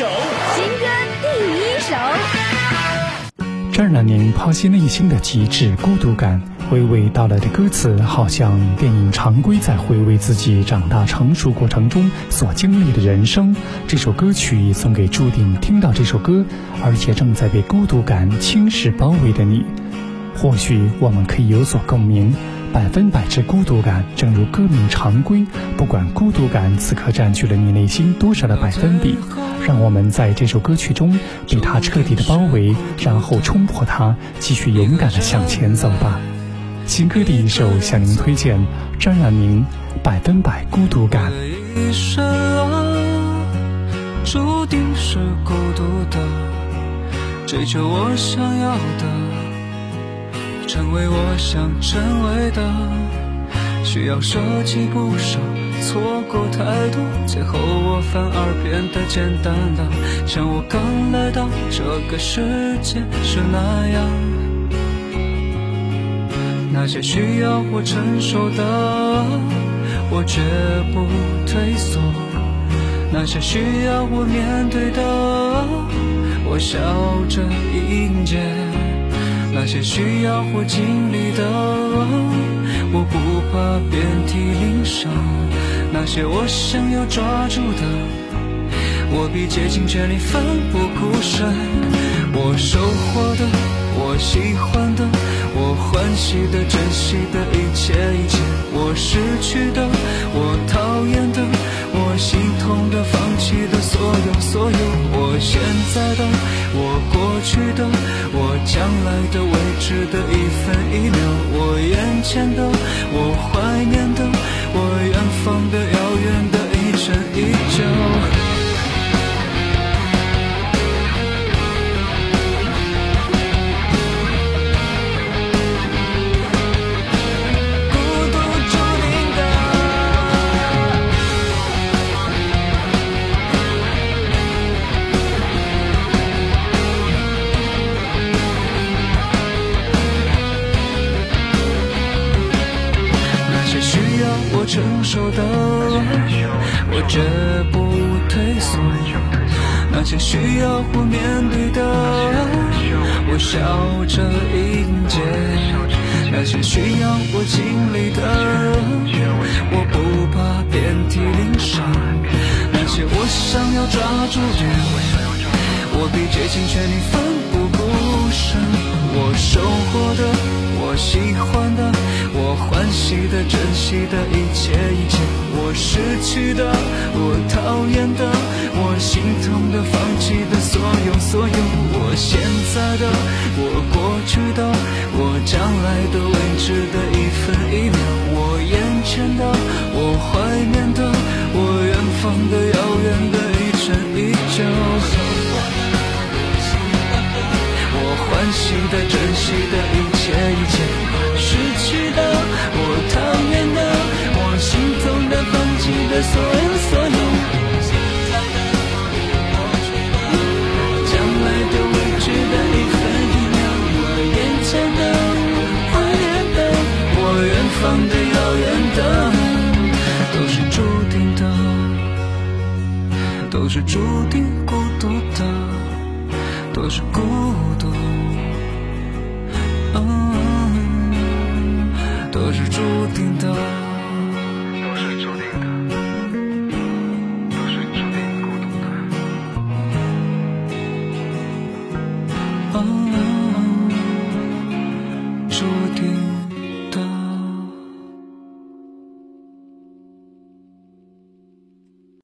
首，新歌第一首。这儿呢，您剖析内心的极致孤独感，娓娓道来的歌词，好像电影常规在回味自己长大成熟过程中所经历的人生。这首歌曲送给注定听到这首歌，而且正在被孤独感侵蚀包围的你。或许我们可以有所共鸣。百分百之孤独感，正如歌名常规，不管孤独感此刻占据了你内心多少的百分比，让我们在这首歌曲中被它彻底的包围，然后冲破它，继续勇敢的向前走吧。新歌第一首向您推荐张冉明《百分百孤独感》。一生啊，注定是孤独的，追求我想要的。成为我想成为的，需要舍弃不少，错过太多，最后我反而变得简单了，像我刚来到这个世界是那样。那些需要我承受的，我绝不退缩；那些需要我面对的，我笑着迎接。那些需要或经历的，我不怕遍体鳞伤；那些我想要抓住的，我必竭尽全力奋不顾身。我收获的，我喜欢的，我欢喜的，珍惜的一切一切；我失去的，我将来的未知的一分一秒，我眼前的，我怀念的，承受的，我绝不退缩；那些需要或面对的，我笑着迎接；那些需要我经历的，我不怕遍体鳞伤；那些我想要抓住的，我必竭尽全力奋不顾身。我收获的，我喜欢的。珍惜的、珍惜的一切一切，我失去的、我讨厌的、我心痛的、放弃的所有所有，我现在的、我过去的、我将来的未知的一分一秒，我眼前的、我怀念的、我远方的、遥远的一尘一旧，我欢喜的、珍惜的是注定孤独的，都是孤独。